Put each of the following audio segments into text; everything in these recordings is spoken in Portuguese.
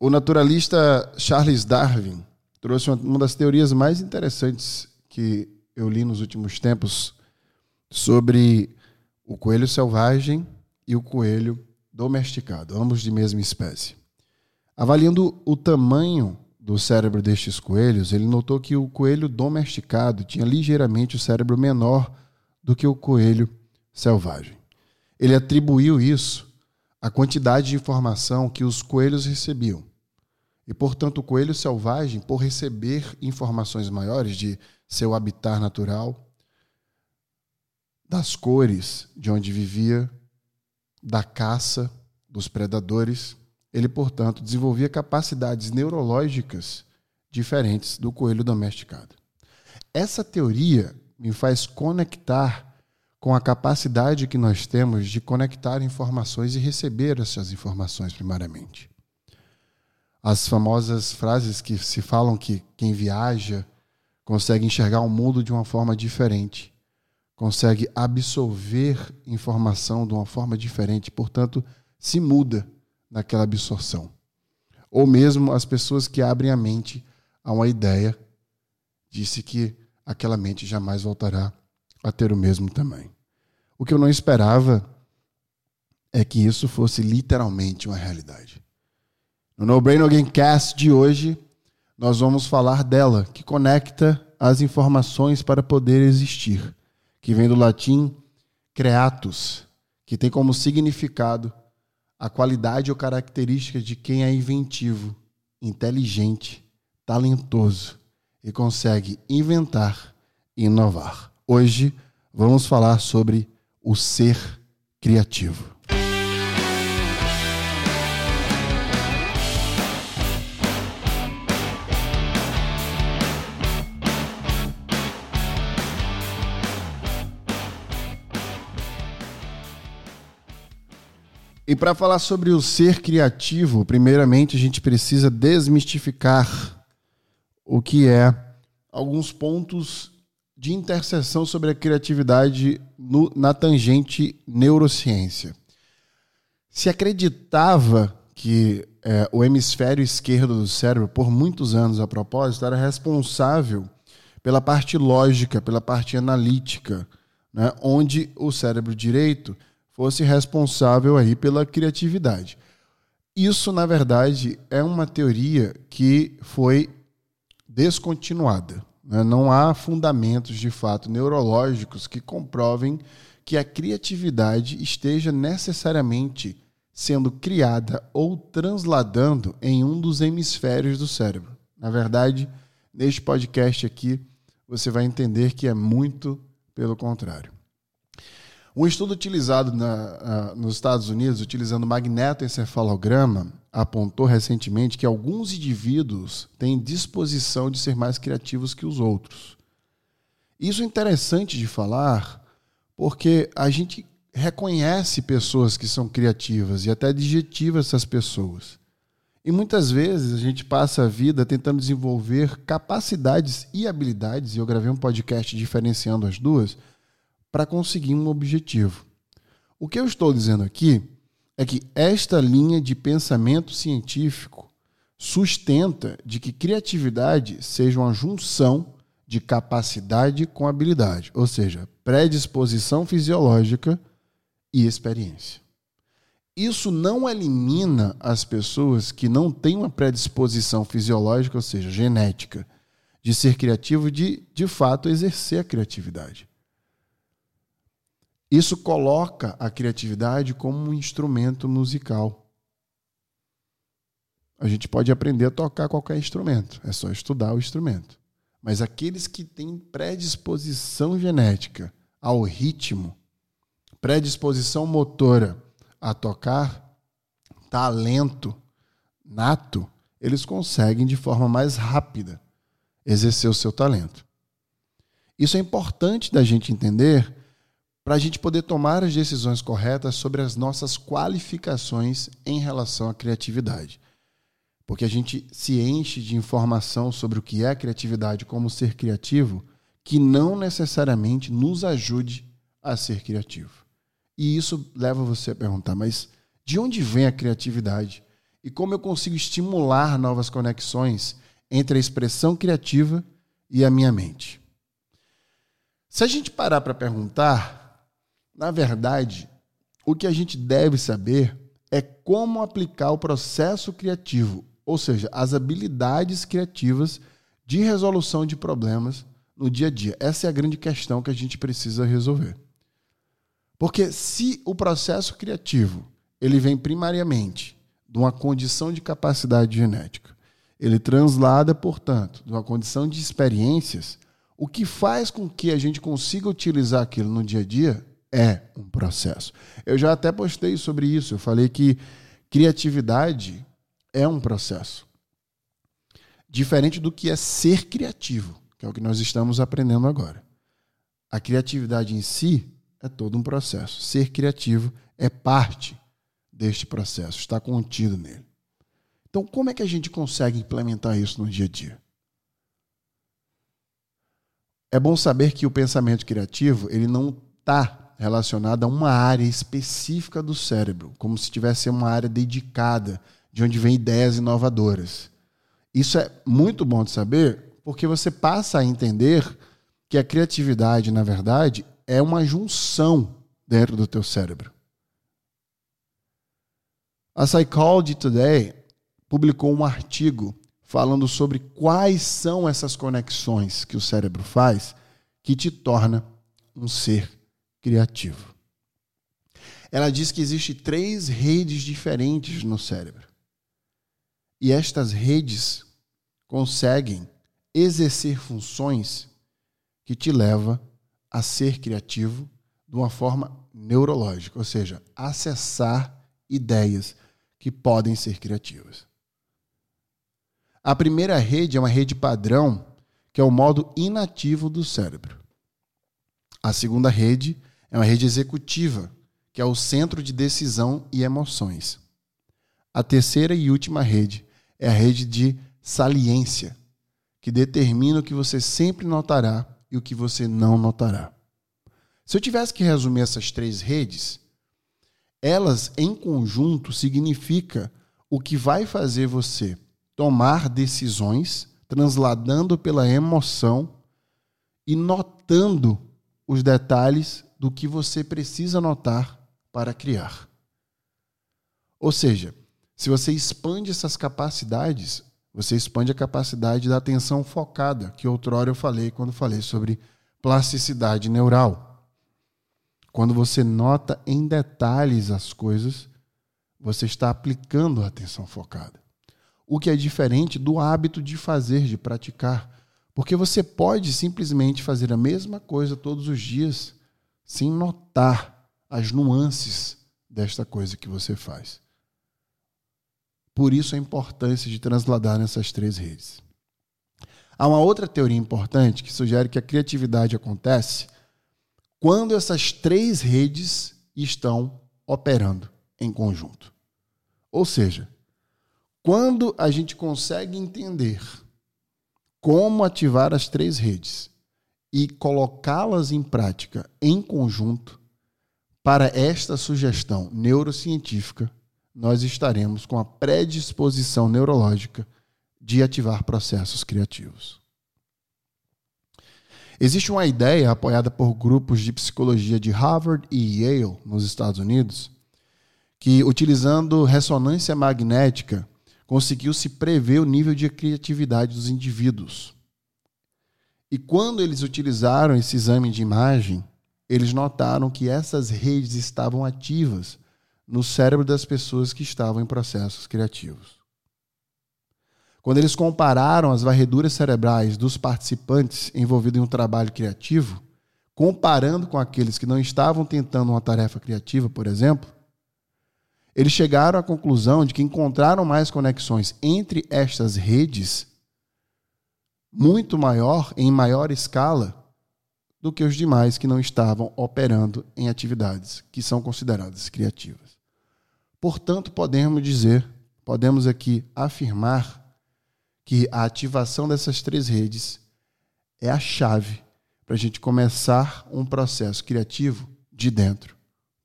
O naturalista Charles Darwin trouxe uma das teorias mais interessantes que eu li nos últimos tempos sobre o coelho selvagem e o coelho domesticado, ambos de mesma espécie. Avaliando o tamanho do cérebro destes coelhos, ele notou que o coelho domesticado tinha ligeiramente o cérebro menor do que o coelho selvagem. Ele atribuiu isso à quantidade de informação que os coelhos recebiam. E, portanto, o coelho selvagem, por receber informações maiores de seu habitat natural, das cores de onde vivia, da caça, dos predadores, ele, portanto, desenvolvia capacidades neurológicas diferentes do coelho domesticado. Essa teoria me faz conectar com a capacidade que nós temos de conectar informações e receber essas informações primariamente as famosas frases que se falam que quem viaja consegue enxergar o mundo de uma forma diferente, consegue absorver informação de uma forma diferente, portanto, se muda naquela absorção. Ou mesmo as pessoas que abrem a mente a uma ideia, disse que aquela mente jamais voltará a ter o mesmo tamanho. O que eu não esperava é que isso fosse literalmente uma realidade. No No Brain Again Cast de hoje, nós vamos falar dela, que conecta as informações para poder existir, que vem do latim creatus, que tem como significado a qualidade ou característica de quem é inventivo, inteligente, talentoso e consegue inventar e inovar. Hoje vamos falar sobre o ser criativo. E para falar sobre o ser criativo, primeiramente a gente precisa desmistificar o que é alguns pontos de interseção sobre a criatividade no, na tangente neurociência. Se acreditava que é, o hemisfério esquerdo do cérebro, por muitos anos a propósito, era responsável pela parte lógica, pela parte analítica, né, onde o cérebro direito fosse responsável aí pela criatividade. Isso, na verdade, é uma teoria que foi descontinuada. Né? Não há fundamentos, de fato, neurológicos que comprovem que a criatividade esteja necessariamente sendo criada ou transladando em um dos hemisférios do cérebro. Na verdade, neste podcast aqui, você vai entender que é muito pelo contrário. Um estudo utilizado na, uh, nos Estados Unidos, utilizando magnetoencefalograma, apontou recentemente que alguns indivíduos têm disposição de ser mais criativos que os outros. Isso é interessante de falar porque a gente reconhece pessoas que são criativas e até adjetiva essas pessoas. E muitas vezes a gente passa a vida tentando desenvolver capacidades e habilidades, e eu gravei um podcast diferenciando as duas, para conseguir um objetivo. O que eu estou dizendo aqui é que esta linha de pensamento científico sustenta de que criatividade seja uma junção de capacidade com habilidade, ou seja, predisposição fisiológica e experiência. Isso não elimina as pessoas que não têm uma predisposição fisiológica, ou seja, genética, de ser criativo, de de fato exercer a criatividade. Isso coloca a criatividade como um instrumento musical. A gente pode aprender a tocar qualquer instrumento, é só estudar o instrumento. Mas aqueles que têm predisposição genética ao ritmo, predisposição motora a tocar, talento nato, eles conseguem de forma mais rápida exercer o seu talento. Isso é importante da gente entender para a gente poder tomar as decisões corretas sobre as nossas qualificações em relação à criatividade. Porque a gente se enche de informação sobre o que é criatividade, como ser criativo, que não necessariamente nos ajude a ser criativo. E isso leva você a perguntar, mas de onde vem a criatividade? e como eu consigo estimular novas conexões entre a expressão criativa e a minha mente. Se a gente parar para perguntar, na verdade, o que a gente deve saber é como aplicar o processo criativo, ou seja, as habilidades criativas de resolução de problemas no dia a dia. Essa é a grande questão que a gente precisa resolver. Porque se o processo criativo ele vem primariamente de uma condição de capacidade genética, ele translada, portanto, de uma condição de experiências, o que faz com que a gente consiga utilizar aquilo no dia a dia é um processo. Eu já até postei sobre isso. Eu falei que criatividade é um processo. Diferente do que é ser criativo, que é o que nós estamos aprendendo agora. A criatividade em si é todo um processo. Ser criativo é parte deste processo, está contido nele. Então, como é que a gente consegue implementar isso no dia a dia? É bom saber que o pensamento criativo ele não está relacionado a uma área específica do cérebro, como se tivesse uma área dedicada de onde vem ideias inovadoras. Isso é muito bom de saber, porque você passa a entender que a criatividade, na verdade, é uma junção dentro do teu cérebro. A Psychology Today publicou um artigo falando sobre quais são essas conexões que o cérebro faz que te torna um ser criativo. Ela diz que existem três redes diferentes no cérebro. E estas redes conseguem exercer funções que te leva a ser criativo de uma forma neurológica, ou seja, acessar ideias que podem ser criativas. A primeira rede é uma rede padrão, que é o modo inativo do cérebro. A segunda rede é uma rede executiva, que é o centro de decisão e emoções. A terceira e última rede é a rede de saliência, que determina o que você sempre notará e o que você não notará. Se eu tivesse que resumir essas três redes, elas em conjunto significa o que vai fazer você tomar decisões, transladando pela emoção e notando os detalhes do que você precisa notar para criar. Ou seja, se você expande essas capacidades, você expande a capacidade da atenção focada, que outrora eu falei quando falei sobre plasticidade neural. Quando você nota em detalhes as coisas, você está aplicando a atenção focada o que é diferente do hábito de fazer, de praticar. Porque você pode simplesmente fazer a mesma coisa todos os dias sem notar as nuances desta coisa que você faz. Por isso a importância de transladar nessas três redes. Há uma outra teoria importante que sugere que a criatividade acontece quando essas três redes estão operando em conjunto. Ou seja, quando a gente consegue entender como ativar as três redes e colocá-las em prática em conjunto, para esta sugestão neurocientífica, nós estaremos com a predisposição neurológica de ativar processos criativos. Existe uma ideia apoiada por grupos de psicologia de Harvard e Yale, nos Estados Unidos, que, utilizando ressonância magnética, conseguiu-se prever o nível de criatividade dos indivíduos. E quando eles utilizaram esse exame de imagem, eles notaram que essas redes estavam ativas no cérebro das pessoas que estavam em processos criativos. Quando eles compararam as varreduras cerebrais dos participantes envolvidos em um trabalho criativo, comparando com aqueles que não estavam tentando uma tarefa criativa, por exemplo, eles chegaram à conclusão de que encontraram mais conexões entre estas redes muito maior, em maior escala, do que os demais que não estavam operando em atividades que são consideradas criativas. Portanto, podemos dizer, podemos aqui afirmar que a ativação dessas três redes é a chave para a gente começar um processo criativo de dentro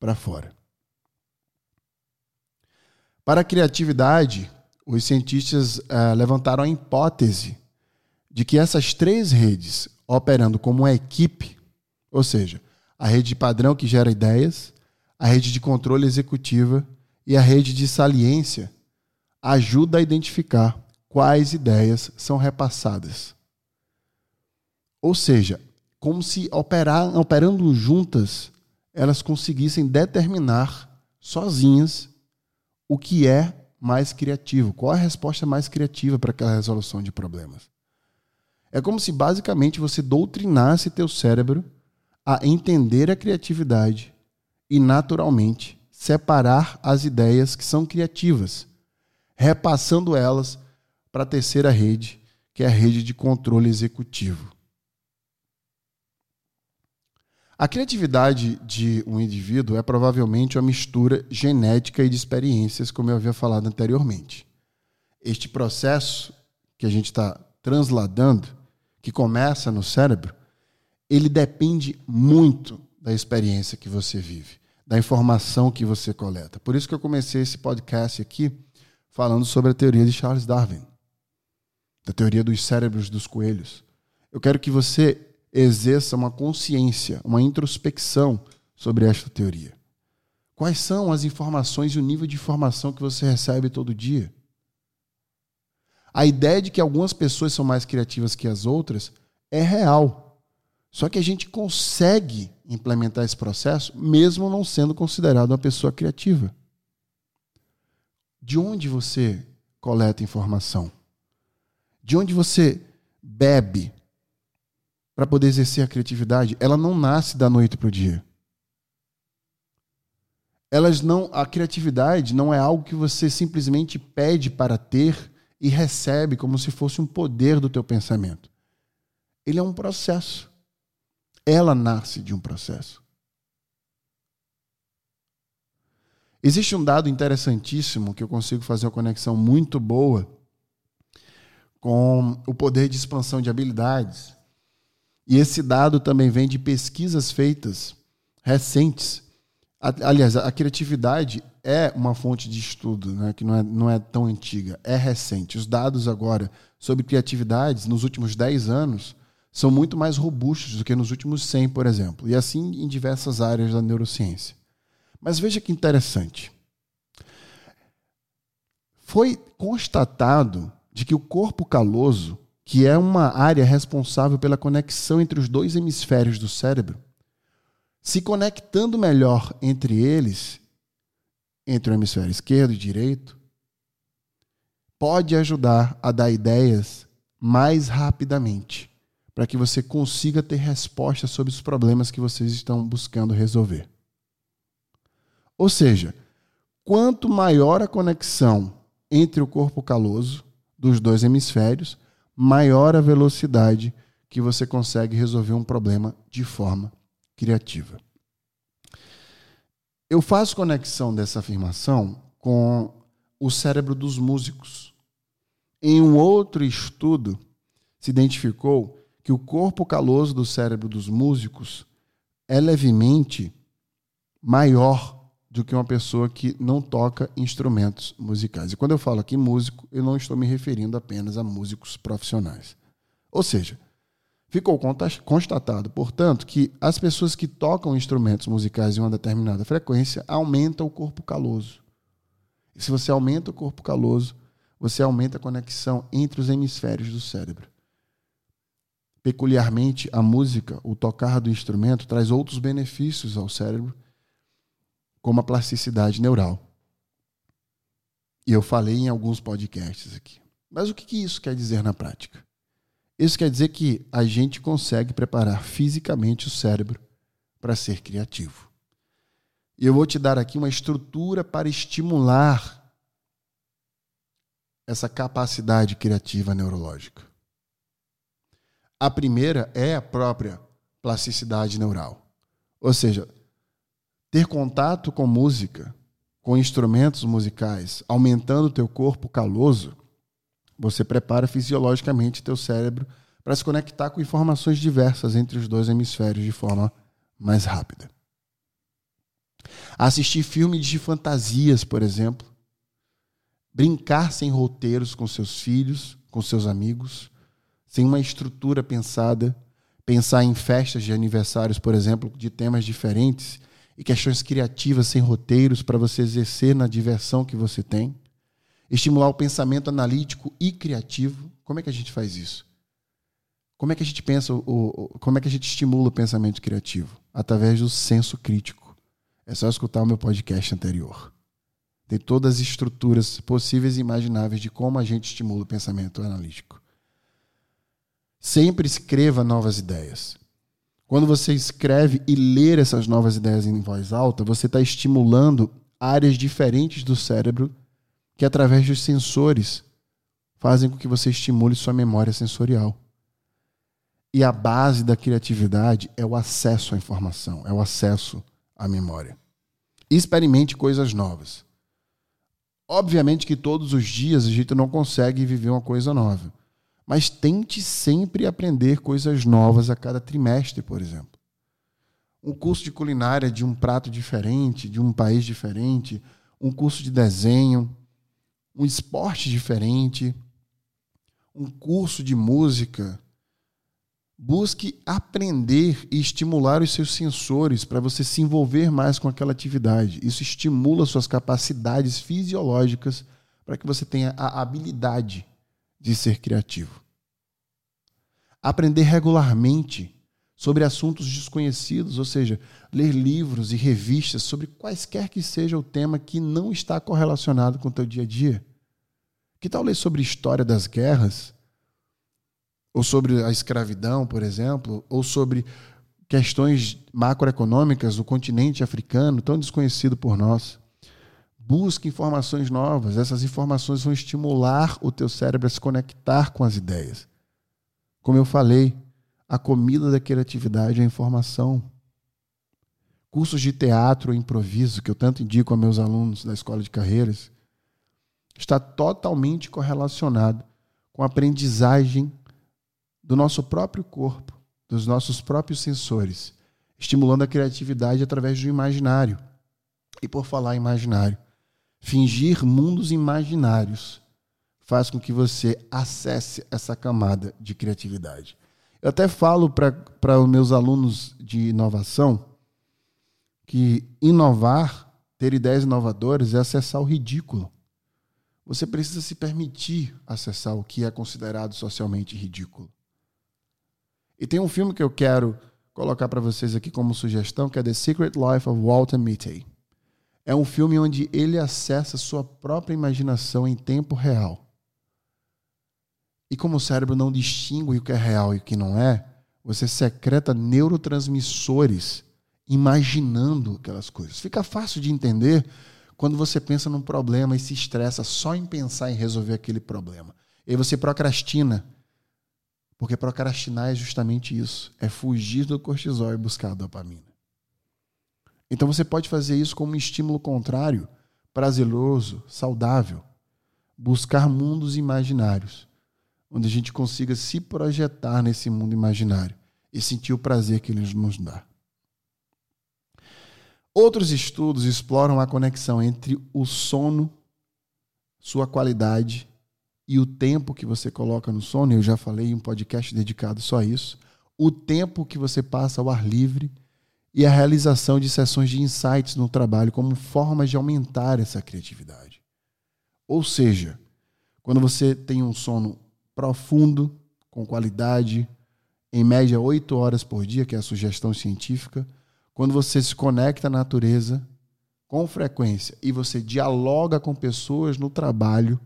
para fora. Para a criatividade, os cientistas uh, levantaram a hipótese de que essas três redes, operando como uma equipe, ou seja, a rede padrão que gera ideias, a rede de controle executiva e a rede de saliência, ajuda a identificar quais ideias são repassadas. Ou seja, como se operar, operando juntas, elas conseguissem determinar sozinhas o que é mais criativo, qual a resposta mais criativa para aquela resolução de problemas. É como se basicamente você doutrinasse teu cérebro a entender a criatividade e naturalmente separar as ideias que são criativas, repassando elas para a terceira rede, que é a rede de controle executivo. A criatividade de um indivíduo é provavelmente uma mistura genética e de experiências, como eu havia falado anteriormente. Este processo que a gente está transladando, que começa no cérebro, ele depende muito da experiência que você vive, da informação que você coleta. Por isso que eu comecei esse podcast aqui falando sobre a teoria de Charles Darwin, da teoria dos cérebros dos coelhos. Eu quero que você exerça uma consciência, uma introspecção sobre esta teoria. Quais são as informações e o nível de informação que você recebe todo dia? A ideia de que algumas pessoas são mais criativas que as outras é real. Só que a gente consegue implementar esse processo mesmo não sendo considerado uma pessoa criativa. De onde você coleta informação? De onde você bebe para poder exercer a criatividade, ela não nasce da noite para o dia. Elas não, a criatividade não é algo que você simplesmente pede para ter e recebe como se fosse um poder do teu pensamento. Ele é um processo. Ela nasce de um processo. Existe um dado interessantíssimo que eu consigo fazer uma conexão muito boa com o poder de expansão de habilidades e esse dado também vem de pesquisas feitas recentes. Aliás, a criatividade é uma fonte de estudo, né, que não é, não é tão antiga, é recente. Os dados agora sobre criatividades nos últimos 10 anos são muito mais robustos do que nos últimos 100, por exemplo, e assim em diversas áreas da neurociência. Mas veja que interessante. Foi constatado de que o corpo caloso que é uma área responsável pela conexão entre os dois hemisférios do cérebro, se conectando melhor entre eles, entre o hemisfério esquerdo e direito, pode ajudar a dar ideias mais rapidamente, para que você consiga ter respostas sobre os problemas que vocês estão buscando resolver. Ou seja, quanto maior a conexão entre o corpo caloso dos dois hemisférios, maior a velocidade que você consegue resolver um problema de forma criativa. Eu faço conexão dessa afirmação com o cérebro dos músicos. Em um outro estudo, se identificou que o corpo caloso do cérebro dos músicos é levemente maior do que uma pessoa que não toca instrumentos musicais. E quando eu falo aqui músico, eu não estou me referindo apenas a músicos profissionais. Ou seja, ficou constatado, portanto, que as pessoas que tocam instrumentos musicais em uma determinada frequência aumentam o corpo caloso. E se você aumenta o corpo caloso, você aumenta a conexão entre os hemisférios do cérebro. Peculiarmente, a música, o tocar do instrumento, traz outros benefícios ao cérebro como a plasticidade neural. E eu falei em alguns podcasts aqui. Mas o que isso quer dizer na prática? Isso quer dizer que a gente consegue preparar fisicamente o cérebro para ser criativo. E eu vou te dar aqui uma estrutura para estimular essa capacidade criativa neurológica. A primeira é a própria plasticidade neural. Ou seja, ter contato com música, com instrumentos musicais, aumentando o teu corpo caloso, você prepara fisiologicamente teu cérebro para se conectar com informações diversas entre os dois hemisférios de forma mais rápida. Assistir filmes de fantasias, por exemplo, brincar sem roteiros com seus filhos, com seus amigos, sem uma estrutura pensada, pensar em festas de aniversários, por exemplo, de temas diferentes e questões criativas sem roteiros para você exercer na diversão que você tem. Estimular o pensamento analítico e criativo. Como é que a gente faz isso? Como é que a gente pensa, como é que a gente estimula o pensamento criativo? Através do senso crítico. É só escutar o meu podcast anterior. Tem todas as estruturas possíveis e imagináveis de como a gente estimula o pensamento analítico. Sempre escreva novas ideias. Quando você escreve e lê essas novas ideias em voz alta, você está estimulando áreas diferentes do cérebro que, através dos sensores, fazem com que você estimule sua memória sensorial. E a base da criatividade é o acesso à informação, é o acesso à memória. Experimente coisas novas. Obviamente que todos os dias a gente não consegue viver uma coisa nova mas tente sempre aprender coisas novas a cada trimestre, por exemplo. Um curso de culinária de um prato diferente, de um país diferente, um curso de desenho, um esporte diferente, um curso de música. Busque aprender e estimular os seus sensores para você se envolver mais com aquela atividade. Isso estimula suas capacidades fisiológicas para que você tenha a habilidade de ser criativo. Aprender regularmente sobre assuntos desconhecidos, ou seja, ler livros e revistas sobre quaisquer que seja o tema que não está correlacionado com o teu dia a dia. Que tal ler sobre história das guerras? Ou sobre a escravidão, por exemplo? Ou sobre questões macroeconômicas do continente africano, tão desconhecido por nós? Busque informações novas. Essas informações vão estimular o teu cérebro a se conectar com as ideias. Como eu falei, a comida da criatividade é a informação. Cursos de teatro improviso, que eu tanto indico a meus alunos da escola de carreiras, está totalmente correlacionado com a aprendizagem do nosso próprio corpo, dos nossos próprios sensores, estimulando a criatividade através do imaginário. E por falar imaginário, Fingir mundos imaginários faz com que você acesse essa camada de criatividade. Eu até falo para os meus alunos de inovação que inovar, ter ideias inovadoras, é acessar o ridículo. Você precisa se permitir acessar o que é considerado socialmente ridículo. E tem um filme que eu quero colocar para vocês aqui como sugestão, que é The Secret Life of Walter Mitty. É um filme onde ele acessa sua própria imaginação em tempo real. E como o cérebro não distingue o que é real e o que não é, você secreta neurotransmissores imaginando aquelas coisas. Fica fácil de entender quando você pensa num problema e se estressa só em pensar em resolver aquele problema. E você procrastina. Porque procrastinar é justamente isso: é fugir do cortisol e buscar a dopamina. Então você pode fazer isso como um estímulo contrário, prazeroso, saudável. Buscar mundos imaginários, onde a gente consiga se projetar nesse mundo imaginário e sentir o prazer que ele nos dá. Outros estudos exploram a conexão entre o sono, sua qualidade e o tempo que você coloca no sono. Eu já falei em um podcast dedicado só a isso. O tempo que você passa ao ar livre e a realização de sessões de insights no trabalho como formas de aumentar essa criatividade. Ou seja, quando você tem um sono profundo, com qualidade, em média oito horas por dia, que é a sugestão científica, quando você se conecta à natureza com frequência e você dialoga com pessoas no trabalho,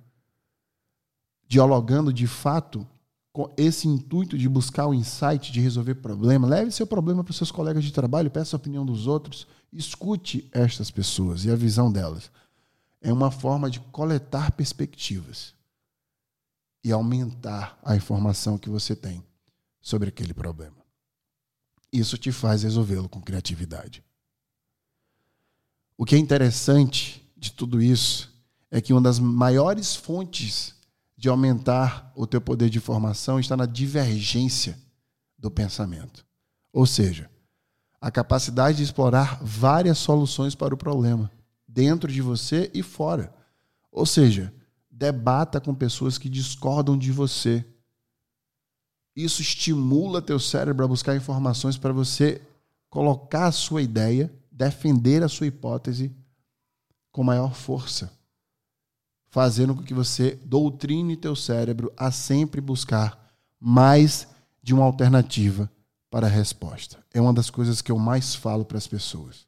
dialogando de fato com esse intuito de buscar o insight, de resolver problema. Leve seu problema para os seus colegas de trabalho, peça a opinião dos outros, escute estas pessoas e a visão delas. É uma forma de coletar perspectivas e aumentar a informação que você tem sobre aquele problema. Isso te faz resolvê-lo com criatividade. O que é interessante de tudo isso é que uma das maiores fontes de aumentar o teu poder de informação está na divergência do pensamento. Ou seja, a capacidade de explorar várias soluções para o problema, dentro de você e fora. Ou seja, Debata com pessoas que discordam de você. Isso estimula teu cérebro a buscar informações para você colocar a sua ideia, defender a sua hipótese com maior força, fazendo com que você doutrine teu cérebro a sempre buscar mais de uma alternativa para a resposta. É uma das coisas que eu mais falo para as pessoas.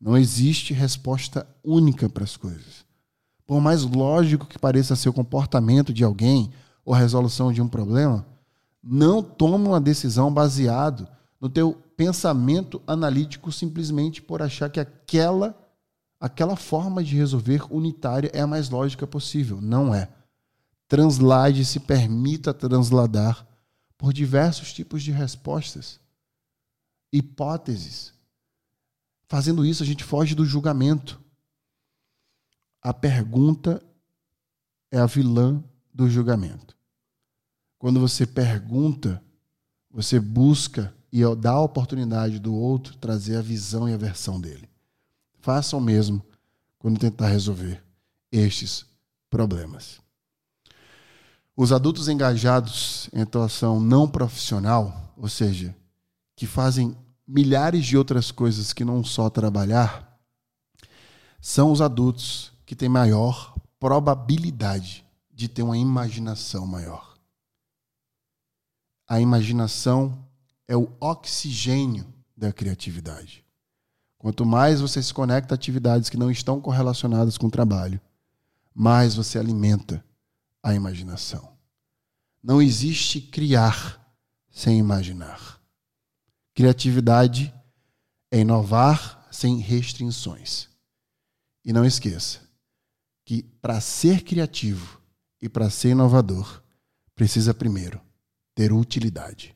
Não existe resposta única para as coisas. Por mais lógico que pareça ser o comportamento de alguém ou a resolução de um problema, não toma uma decisão baseado no teu pensamento analítico simplesmente por achar que aquela aquela forma de resolver unitária é a mais lógica possível. Não é. Translade, se permita transladar por diversos tipos de respostas, hipóteses. Fazendo isso, a gente foge do julgamento. A pergunta é a vilã do julgamento. Quando você pergunta, você busca e dá a oportunidade do outro trazer a visão e a versão dele. Faça o mesmo quando tentar resolver estes problemas. Os adultos engajados em atuação não profissional, ou seja, que fazem milhares de outras coisas que não só trabalhar, são os adultos que têm maior probabilidade de ter uma imaginação maior. A imaginação é o oxigênio da criatividade. Quanto mais você se conecta a atividades que não estão correlacionadas com o trabalho, mais você alimenta a imaginação. Não existe criar sem imaginar. Criatividade é inovar sem restrições. E não esqueça que para ser criativo e para ser inovador, precisa primeiro ter utilidade.